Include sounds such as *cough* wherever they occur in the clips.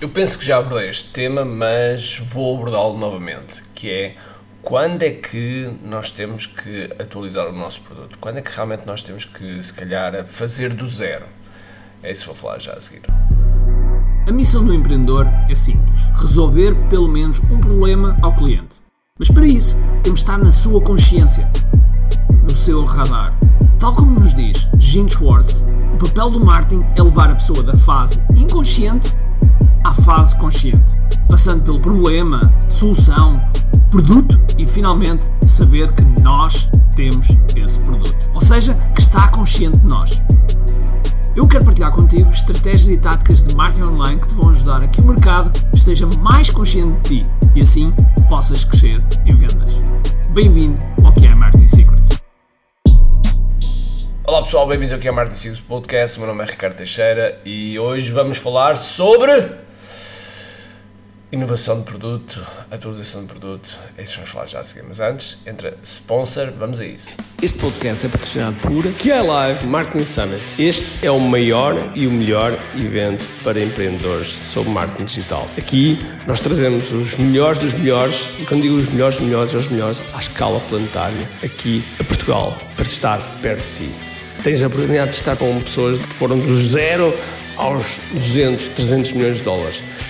Eu penso que já abordei este tema, mas vou abordá-lo novamente, que é quando é que nós temos que atualizar o nosso produto? Quando é que realmente nós temos que, se calhar, fazer do zero? É isso que vou falar já a seguir. A missão do empreendedor é simples: resolver pelo menos um problema ao cliente. Mas para isso, temos de estar na sua consciência, no seu radar. Tal como nos diz Gene Schwartz, o papel do marketing é levar a pessoa da fase inconsciente à fase consciente, passando pelo problema, solução, produto e finalmente saber que nós temos esse produto. Ou seja, que está consciente de nós. Eu quero partilhar contigo estratégias e táticas de marketing online que te vão ajudar a que o mercado esteja mais consciente de ti e assim possas crescer em vendas. Bem-vindo ao que é Marketing Secrets. Olá pessoal, bem-vindos ao Marketing Secrets Podcast. Meu nome é Ricardo Teixeira e hoje vamos falar sobre Inovação de produto, atualização de produto, é isso que vamos falar já a seguir. Mas antes, entra sponsor, vamos a isso. Este podcast é patrocinado por QI Live Marketing Summit. Este é o maior e o melhor evento para empreendedores sobre marketing digital. Aqui nós trazemos os melhores dos melhores, e quando digo os melhores melhores, os melhores à escala planetária, aqui a Portugal, para estar perto de ti. Tens a oportunidade de estar com pessoas que foram do zero aos 200, 300 milhões de dólares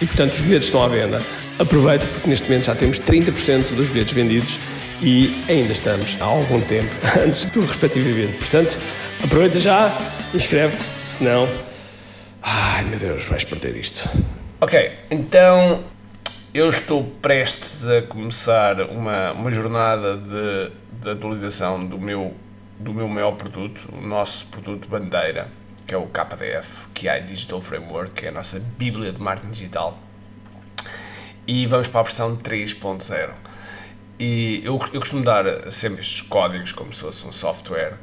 e portanto os bilhetes estão à venda. Aproveita porque neste momento já temos 30% dos bilhetes vendidos e ainda estamos há algum tempo *laughs* antes do respectivo evento. Portanto, aproveita já, inscreve-te, senão. Ai meu Deus, vais perder isto. Ok, então eu estou prestes a começar uma, uma jornada de, de atualização do meu, do meu maior produto, o nosso produto bandeira que é o KDF, que é Digital Framework, que é a nossa bíblia de marketing digital. E vamos para a versão 3.0. E eu, eu costumo dar sempre estes códigos como se fosse um software,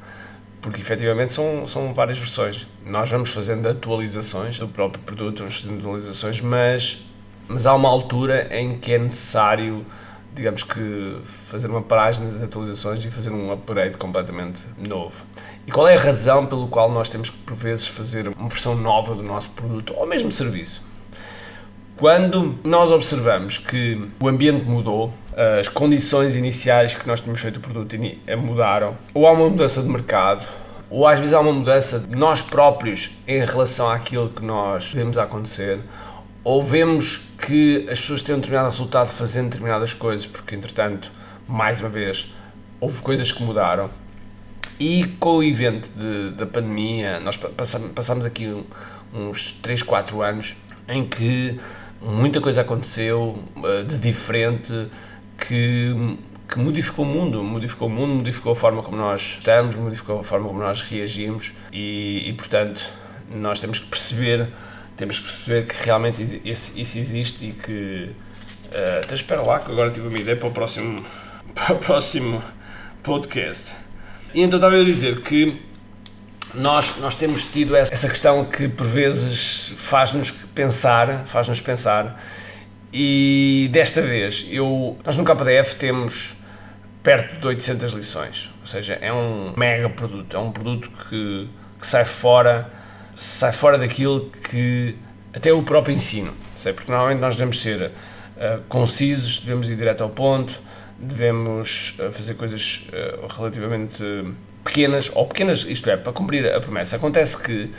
porque efetivamente são, são várias versões. Nós vamos fazendo atualizações do próprio produto, vamos fazendo atualizações, mas, mas há uma altura em que é necessário digamos que fazer uma paragem das atualizações e fazer um upgrade completamente novo. E qual é a razão pelo qual nós temos que, por vezes, fazer uma versão nova do nosso produto ou mesmo serviço? Quando nós observamos que o ambiente mudou, as condições iniciais que nós tínhamos feito o produto mudaram, ou há uma mudança de mercado, ou às vezes há uma mudança de nós próprios em relação àquilo que nós vemos acontecer, ou vemos que as pessoas têm um determinado resultado fazendo determinadas coisas, porque entretanto, mais uma vez, houve coisas que mudaram. E com o evento de, da pandemia, nós passamos, passamos aqui uns 3, 4 anos em que muita coisa aconteceu eh, de diferente que, que modificou o mundo, modificou o mundo, modificou a forma como nós estamos, modificou a forma como nós reagimos e, e portanto nós temos que perceber temos que perceber que realmente isso, existe e que. Uh, então espera lá, que agora tive uma ideia para o próximo, *laughs* para o próximo podcast. E então estava a dizer que nós, nós temos tido essa questão que por vezes faz-nos pensar, faz-nos pensar, e desta vez eu, nós no KDF temos perto de 800 lições, ou seja, é um mega produto, é um produto que, que sai fora sai fora daquilo que até o próprio ensino, sei, porque normalmente nós devemos ser uh, concisos, devemos ir direto ao ponto, devemos uh, fazer coisas uh, relativamente pequenas, ou pequenas, isto é, para cumprir a promessa. Acontece que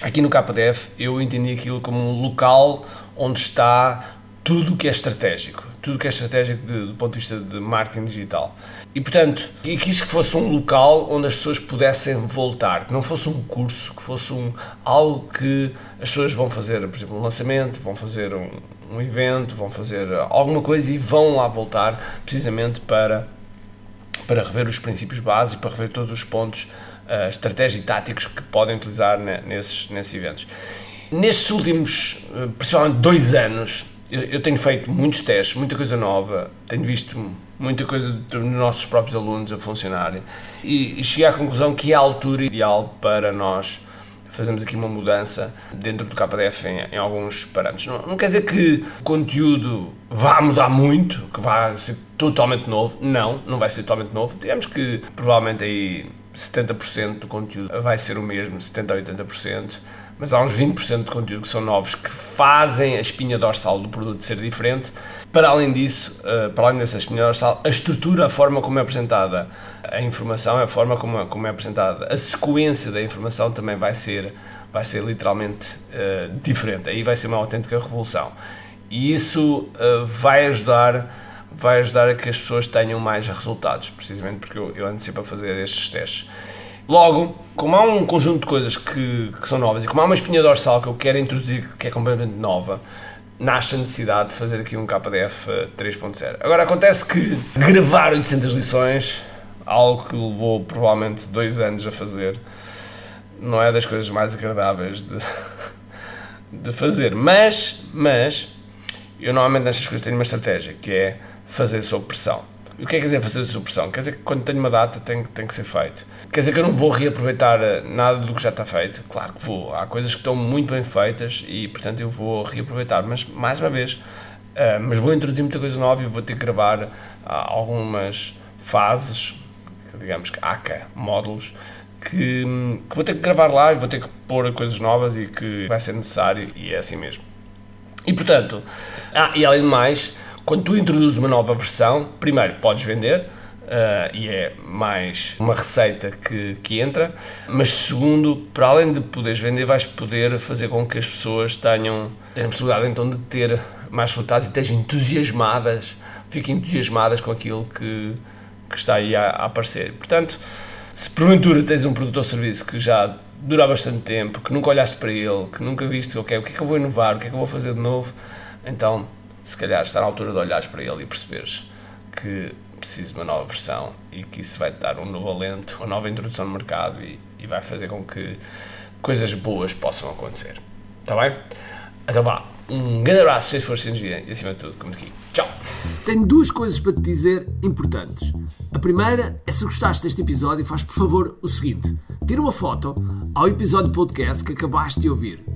aqui no KDF eu entendi aquilo como um local onde está tudo o que é estratégico, tudo o que é estratégico de, do ponto de vista de marketing digital. E portanto, e quis que fosse um local onde as pessoas pudessem voltar, que não fosse um curso, que fosse um, algo que as pessoas vão fazer, por exemplo, um lançamento, vão fazer um, um evento, vão fazer alguma coisa e vão lá voltar precisamente para, para rever os princípios básicos, para rever todos os pontos, uh, e táticos que podem utilizar nesses, nesses eventos. nestes últimos, eh, principalmente dois anos, eu, eu, tenho feito muitos testes, muita coisa nova, tenho visto muita coisa dos nossos próprios alunos a funcionar e, e cheguei à conclusão que é a altura ideal para nós fazemos aqui uma mudança dentro do KDF em, em alguns parâmetros. Não, não, quer dizer que o conteúdo vá mudar muito, que vá ser totalmente novo. Não, não vai ser totalmente novo. Digamos que provavelmente aí 70% do conteúdo vai ser o mesmo, 70% a 80%, mas há uns 20% de conteúdo que são novos que fazem a espinha dorsal do produto ser diferente. Para além disso, eh, para além dessa espinha dorsal, a estrutura, a forma como é apresentada a informação, a forma como, é, como é apresentada, a sequência da informação também vai ser, vai ser literalmente uh, diferente. Aí vai ser uma autêntica revolução. E isso uh, vai ajudar vai ajudar a que as pessoas tenham mais resultados, precisamente porque eu, eu ando sempre a fazer estes testes. Logo, como há um conjunto de coisas que, que são novas e como há uma espinha dorsal que eu quero introduzir que é completamente nova, nasce a necessidade de fazer aqui um KDF 3.0. Agora, acontece que gravar 800 lições, algo que levou provavelmente dois anos a fazer, não é das coisas mais agradáveis de, *laughs* de fazer. Mas, mas, eu normalmente nestas coisas tenho uma estratégia, que é fazer sob pressão. E o que é que quer dizer fazer sob pressão? Quer dizer que quando tenho uma data tem, tem que ser feito. Quer dizer que eu não vou reaproveitar eh, nada do que já está feito? Claro que vou. Há coisas que estão muito bem feitas e, portanto, eu vou reaproveitar. Mas, mais uma vez, uh, mas vou introduzir muita coisa nova e vou ter que gravar uh, algumas fases, digamos que ACA, módulos, que, que, vou ter que gravar lá e vou ter que pôr coisas novas e que vai ser necessário e é assim mesmo. E, portanto, ah, e além de mais quando tu introduzes uma nova versão, primeiro podes vender, Uh, e é mais uma receita que, que entra, mas segundo, para além de poderes vender, vais poder fazer com que as pessoas tenham, tenham possibilidade então de ter mais resultados e estejam entusiasmadas, fiquem entusiasmadas com aquilo que, que está aí a, a aparecer. Portanto, se porventura tens um produto ou serviço que já dura bastante tempo, que nunca olhaste para ele, que nunca viste, o que é que eu vou inovar, o que é que eu vou fazer de novo, então se calhar está na altura de olhares para ele e perceberes que precisa de uma nova versão e que isso vai dar um novo alento, uma nova introdução no mercado e, e vai fazer com que coisas boas possam acontecer. Está bem? Então vá, um grande abraço, seja força energia e acima de tudo, como aqui. Tchau! Tenho duas coisas para te dizer importantes. A primeira é se gostaste deste episódio, faz por favor o seguinte: tira uma foto ao episódio podcast que acabaste de ouvir